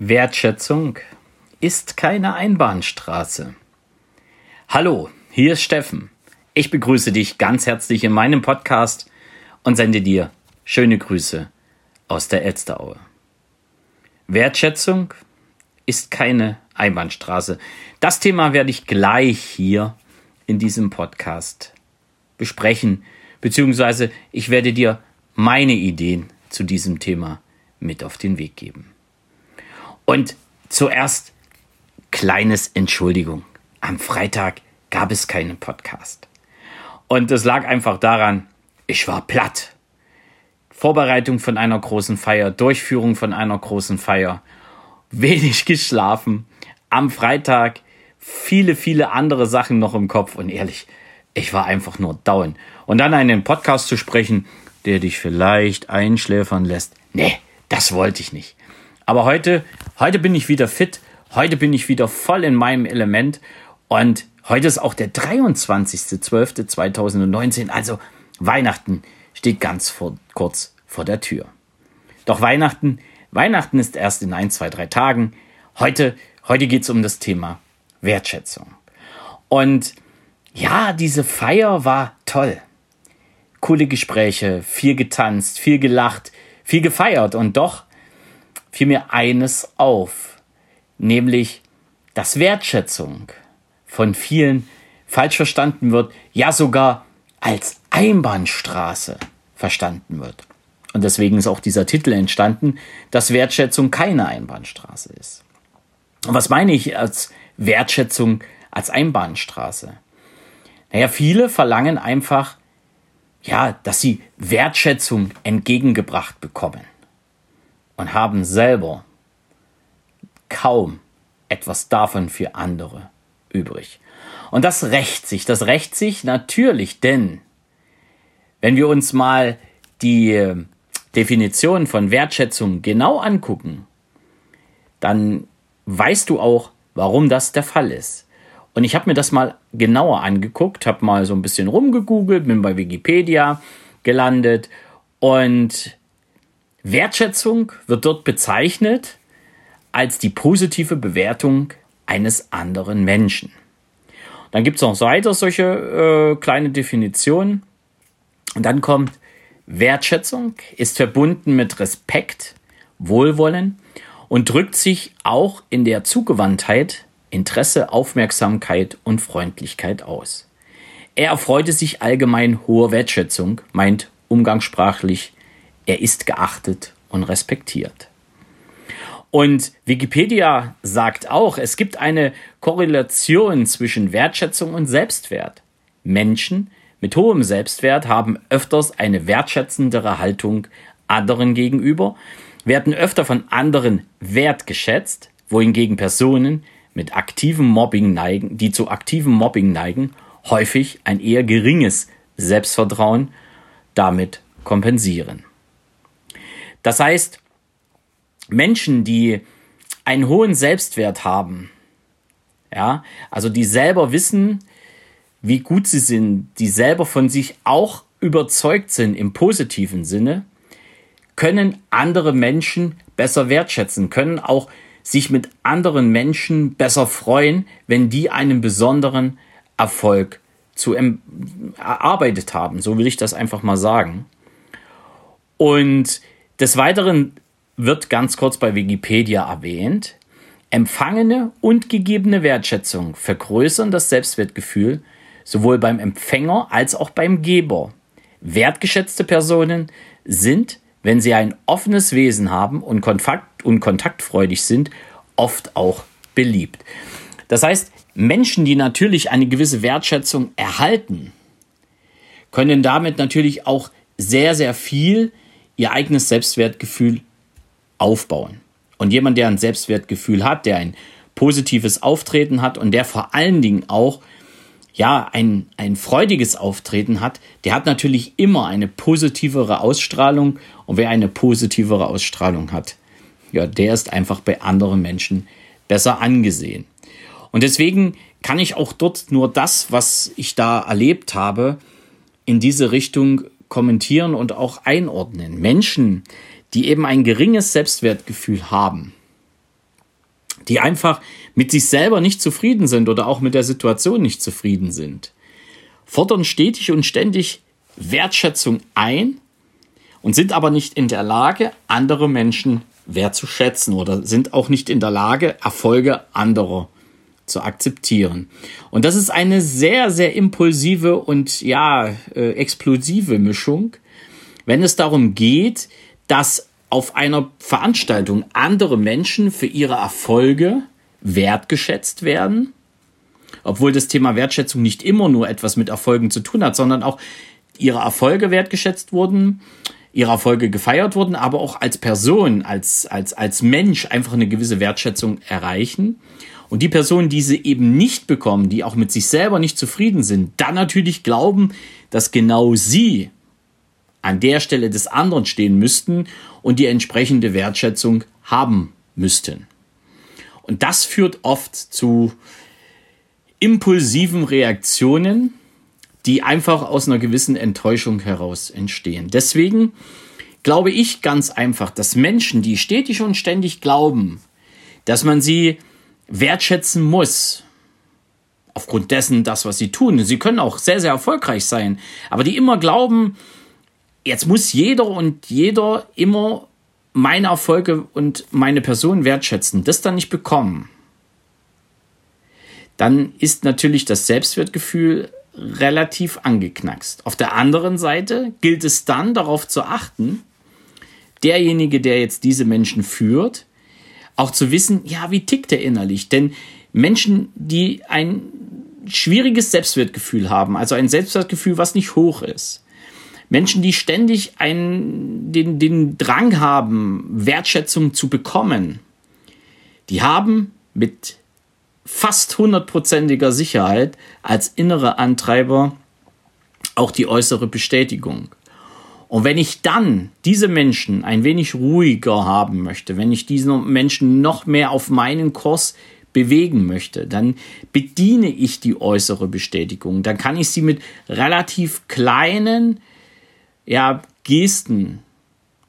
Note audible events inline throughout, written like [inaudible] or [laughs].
Wertschätzung ist keine Einbahnstraße. Hallo, hier ist Steffen. Ich begrüße dich ganz herzlich in meinem Podcast und sende dir schöne Grüße aus der Elsteraue. Wertschätzung ist keine Einbahnstraße. Das Thema werde ich gleich hier in diesem Podcast besprechen, beziehungsweise ich werde dir meine Ideen zu diesem Thema mit auf den Weg geben. Und zuerst kleines Entschuldigung. Am Freitag gab es keinen Podcast. Und es lag einfach daran, ich war platt. Vorbereitung von einer großen Feier, Durchführung von einer großen Feier, wenig [laughs] geschlafen, am Freitag viele, viele andere Sachen noch im Kopf und ehrlich, ich war einfach nur down. Und dann einen Podcast zu sprechen, der dich vielleicht einschläfern lässt, nee, das wollte ich nicht. Aber heute, heute bin ich wieder fit. Heute bin ich wieder voll in meinem Element. Und heute ist auch der 23.12.2019. Also Weihnachten steht ganz vor, kurz vor der Tür. Doch Weihnachten, Weihnachten ist erst in ein, zwei, drei Tagen. Heute, heute geht es um das Thema Wertschätzung. Und ja, diese Feier war toll. Coole Gespräche, viel getanzt, viel gelacht, viel gefeiert und doch fiel mir eines auf, nämlich, dass Wertschätzung von vielen falsch verstanden wird, ja sogar als Einbahnstraße verstanden wird. Und deswegen ist auch dieser Titel entstanden, dass Wertschätzung keine Einbahnstraße ist. Und was meine ich als Wertschätzung als Einbahnstraße? Naja, viele verlangen einfach, ja, dass sie Wertschätzung entgegengebracht bekommen und haben selber kaum etwas davon für andere übrig. Und das rächt sich, das rächt sich natürlich, denn wenn wir uns mal die äh, Definition von Wertschätzung genau angucken, dann weißt du auch, warum das der Fall ist. Und ich habe mir das mal genauer angeguckt, habe mal so ein bisschen rumgegoogelt, bin bei Wikipedia gelandet und Wertschätzung wird dort bezeichnet als die positive Bewertung eines anderen Menschen. Dann gibt es noch weiter solche äh, kleine Definitionen. Und dann kommt Wertschätzung ist verbunden mit Respekt, Wohlwollen und drückt sich auch in der Zugewandtheit, Interesse, Aufmerksamkeit und Freundlichkeit aus. Er erfreute sich allgemein hoher Wertschätzung, meint umgangssprachlich er ist geachtet und respektiert. Und Wikipedia sagt auch, es gibt eine Korrelation zwischen Wertschätzung und Selbstwert. Menschen mit hohem Selbstwert haben öfters eine wertschätzendere Haltung anderen gegenüber, werden öfter von anderen wertgeschätzt, wohingegen Personen mit aktivem Mobbing neigen, die zu aktivem Mobbing neigen, häufig ein eher geringes Selbstvertrauen damit kompensieren. Das heißt, Menschen, die einen hohen Selbstwert haben, ja, also die selber wissen, wie gut sie sind, die selber von sich auch überzeugt sind im positiven Sinne, können andere Menschen besser wertschätzen, können auch sich mit anderen Menschen besser freuen, wenn die einen besonderen Erfolg zu erarbeitet haben. So will ich das einfach mal sagen. Und des Weiteren wird ganz kurz bei Wikipedia erwähnt, empfangene und gegebene Wertschätzung vergrößern das Selbstwertgefühl sowohl beim Empfänger als auch beim Geber. Wertgeschätzte Personen sind, wenn sie ein offenes Wesen haben und, kontakt und kontaktfreudig sind, oft auch beliebt. Das heißt, Menschen, die natürlich eine gewisse Wertschätzung erhalten, können damit natürlich auch sehr, sehr viel ihr eigenes Selbstwertgefühl aufbauen. Und jemand, der ein Selbstwertgefühl hat, der ein positives Auftreten hat und der vor allen Dingen auch ja, ein, ein freudiges Auftreten hat, der hat natürlich immer eine positivere Ausstrahlung. Und wer eine positivere Ausstrahlung hat, ja, der ist einfach bei anderen Menschen besser angesehen. Und deswegen kann ich auch dort nur das, was ich da erlebt habe, in diese Richtung kommentieren und auch einordnen. Menschen, die eben ein geringes Selbstwertgefühl haben, die einfach mit sich selber nicht zufrieden sind oder auch mit der Situation nicht zufrieden sind, fordern stetig und ständig Wertschätzung ein und sind aber nicht in der Lage, andere Menschen wertzuschätzen oder sind auch nicht in der Lage, Erfolge anderer zu akzeptieren. Und das ist eine sehr, sehr impulsive und ja, äh, explosive Mischung, wenn es darum geht, dass auf einer Veranstaltung andere Menschen für ihre Erfolge wertgeschätzt werden, obwohl das Thema Wertschätzung nicht immer nur etwas mit Erfolgen zu tun hat, sondern auch ihre Erfolge wertgeschätzt wurden, ihre Erfolge gefeiert wurden, aber auch als Person, als, als, als Mensch einfach eine gewisse Wertschätzung erreichen. Und die Personen, die sie eben nicht bekommen, die auch mit sich selber nicht zufrieden sind, dann natürlich glauben, dass genau sie an der Stelle des anderen stehen müssten und die entsprechende Wertschätzung haben müssten. Und das führt oft zu impulsiven Reaktionen, die einfach aus einer gewissen Enttäuschung heraus entstehen. Deswegen glaube ich ganz einfach, dass Menschen, die stetig und ständig glauben, dass man sie wertschätzen muss, aufgrund dessen, das, was sie tun, sie können auch sehr, sehr erfolgreich sein, aber die immer glauben, jetzt muss jeder und jeder immer meine Erfolge und meine Person wertschätzen, das dann nicht bekommen, dann ist natürlich das Selbstwertgefühl relativ angeknackst. Auf der anderen Seite gilt es dann darauf zu achten, derjenige, der jetzt diese Menschen führt, auch zu wissen, ja, wie tickt er innerlich? Denn Menschen, die ein schwieriges Selbstwertgefühl haben, also ein Selbstwertgefühl, was nicht hoch ist, Menschen, die ständig einen, den, den Drang haben, Wertschätzung zu bekommen, die haben mit fast hundertprozentiger Sicherheit als innere Antreiber auch die äußere Bestätigung. Und wenn ich dann diese Menschen ein wenig ruhiger haben möchte, wenn ich diese Menschen noch mehr auf meinen Kurs bewegen möchte, dann bediene ich die äußere Bestätigung. Dann kann ich sie mit relativ kleinen ja, Gesten,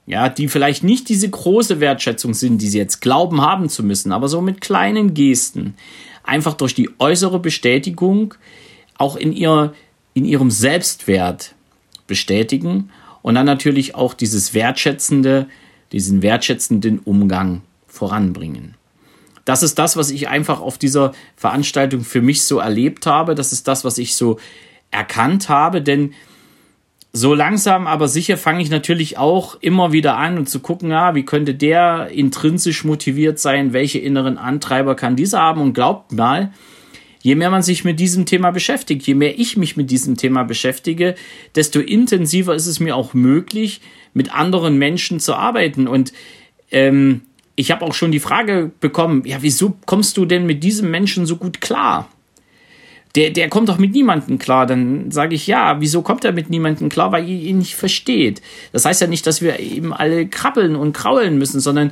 ja, die vielleicht nicht diese große Wertschätzung sind, die sie jetzt glauben haben zu müssen, aber so mit kleinen Gesten, einfach durch die äußere Bestätigung auch in, ihr, in ihrem Selbstwert bestätigen und dann natürlich auch dieses wertschätzende, diesen wertschätzenden Umgang voranbringen. Das ist das, was ich einfach auf dieser Veranstaltung für mich so erlebt habe. Das ist das, was ich so erkannt habe, denn so langsam, aber sicher fange ich natürlich auch immer wieder an und zu gucken, ja, wie könnte der intrinsisch motiviert sein, welche inneren Antreiber kann dieser haben und glaubt mal, je mehr man sich mit diesem Thema beschäftigt, je mehr ich mich mit diesem Thema beschäftige, desto intensiver ist es mir auch möglich, mit anderen Menschen zu arbeiten und ähm, ich habe auch schon die Frage bekommen, ja, wieso kommst du denn mit diesem Menschen so gut klar? der, der kommt doch mit niemandem klar. Dann sage ich, ja, wieso kommt er mit niemandem klar? Weil ihr ihn nicht versteht. Das heißt ja nicht, dass wir eben alle krabbeln und kraulen müssen, sondern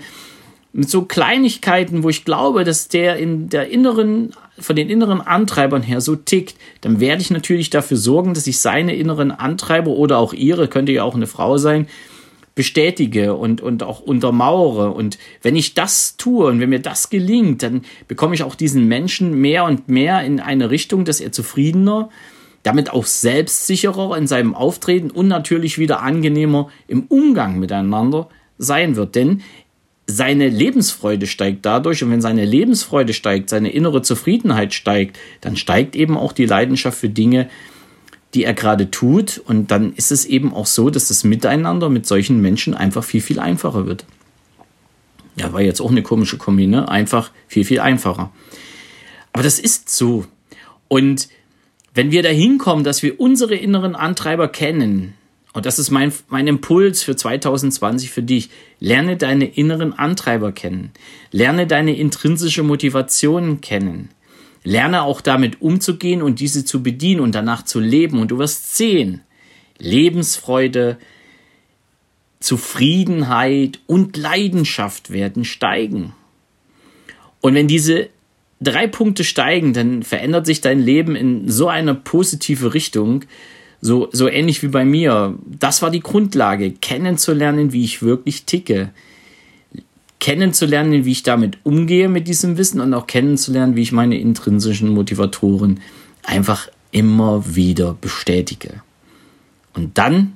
mit so Kleinigkeiten, wo ich glaube, dass der in der inneren, von den inneren Antreibern her so tickt, dann werde ich natürlich dafür sorgen, dass ich seine inneren Antreiber oder auch ihre, könnte ja auch eine Frau sein, bestätige und, und auch untermauere. Und wenn ich das tue und wenn mir das gelingt, dann bekomme ich auch diesen Menschen mehr und mehr in eine Richtung, dass er zufriedener, damit auch selbstsicherer in seinem Auftreten und natürlich wieder angenehmer im Umgang miteinander sein wird. Denn seine Lebensfreude steigt dadurch und wenn seine Lebensfreude steigt, seine innere Zufriedenheit steigt, dann steigt eben auch die Leidenschaft für Dinge, die er gerade tut. Und dann ist es eben auch so, dass das Miteinander mit solchen Menschen einfach viel, viel einfacher wird. Ja, war jetzt auch eine komische Kombi, ne? Einfach viel, viel einfacher. Aber das ist so. Und wenn wir dahin kommen, dass wir unsere inneren Antreiber kennen, und das ist mein, mein Impuls für 2020 für dich, lerne deine inneren Antreiber kennen. Lerne deine intrinsische Motivation kennen. Lerne auch damit umzugehen und diese zu bedienen und danach zu leben. Und du wirst sehen, Lebensfreude, Zufriedenheit und Leidenschaft werden steigen. Und wenn diese drei Punkte steigen, dann verändert sich dein Leben in so eine positive Richtung, so, so ähnlich wie bei mir. Das war die Grundlage, kennenzulernen, wie ich wirklich ticke. kennenzulernen, wie ich damit umgehe mit diesem Wissen und auch kennenzulernen, wie ich meine intrinsischen Motivatoren einfach immer wieder bestätige. Und dann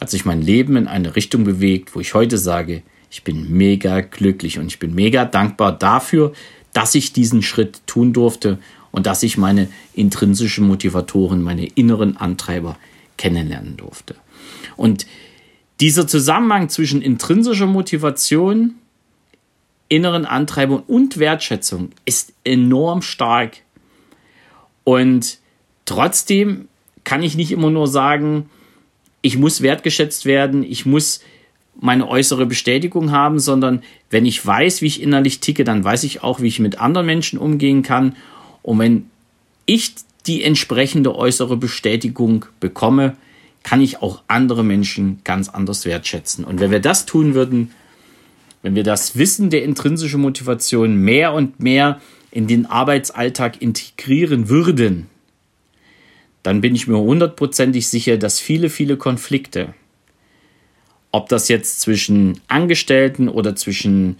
hat sich mein Leben in eine Richtung bewegt, wo ich heute sage, ich bin mega glücklich und ich bin mega dankbar dafür, dass ich diesen Schritt tun durfte und dass ich meine intrinsischen Motivatoren, meine inneren Antreiber kennenlernen durfte. Und dieser Zusammenhang zwischen intrinsischer Motivation, inneren Antreibung und Wertschätzung ist enorm stark. Und trotzdem kann ich nicht immer nur sagen, ich muss wertgeschätzt werden, ich muss meine äußere Bestätigung haben, sondern wenn ich weiß, wie ich innerlich ticke, dann weiß ich auch, wie ich mit anderen Menschen umgehen kann. Und wenn ich die entsprechende äußere Bestätigung bekomme, kann ich auch andere Menschen ganz anders wertschätzen. Und wenn wir das tun würden, wenn wir das Wissen der intrinsischen Motivation mehr und mehr in den Arbeitsalltag integrieren würden, dann bin ich mir hundertprozentig sicher, dass viele, viele Konflikte, ob das jetzt zwischen Angestellten oder zwischen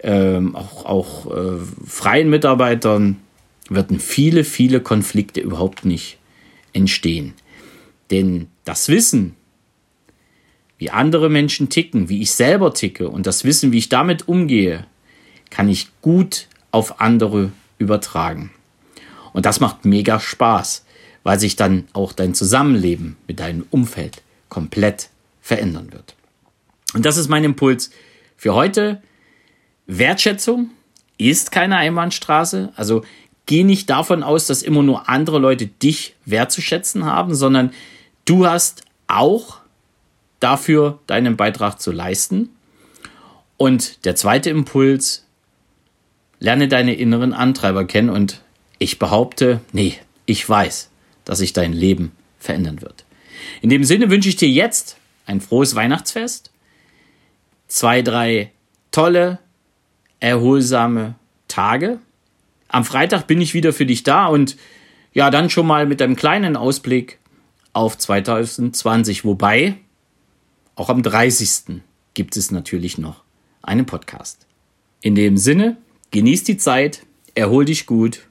ähm, auch, auch äh, freien Mitarbeitern, würden viele, viele Konflikte überhaupt nicht entstehen. Denn das Wissen, wie andere Menschen ticken, wie ich selber ticke und das Wissen, wie ich damit umgehe, kann ich gut auf andere übertragen. Und das macht mega Spaß, weil sich dann auch dein Zusammenleben mit deinem Umfeld komplett verändern wird. Und das ist mein Impuls für heute. Wertschätzung ist keine Einbahnstraße. Also geh nicht davon aus, dass immer nur andere Leute dich wertzuschätzen haben, sondern du hast auch dafür deinen Beitrag zu leisten. Und der zweite Impuls, lerne deine inneren Antreiber kennen und ich behaupte, nee, ich weiß, dass sich dein Leben verändern wird. In dem Sinne wünsche ich dir jetzt ein frohes Weihnachtsfest, zwei, drei tolle, erholsame Tage. Am Freitag bin ich wieder für dich da und ja, dann schon mal mit einem kleinen Ausblick auf 2020, wobei auch am 30. gibt es natürlich noch einen Podcast. In dem Sinne, genieß die Zeit, erhol dich gut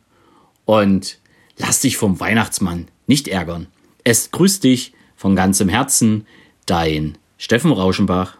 und lass dich vom Weihnachtsmann nicht ärgern. Es grüßt dich von ganzem Herzen, dein Steffen Rauschenbach.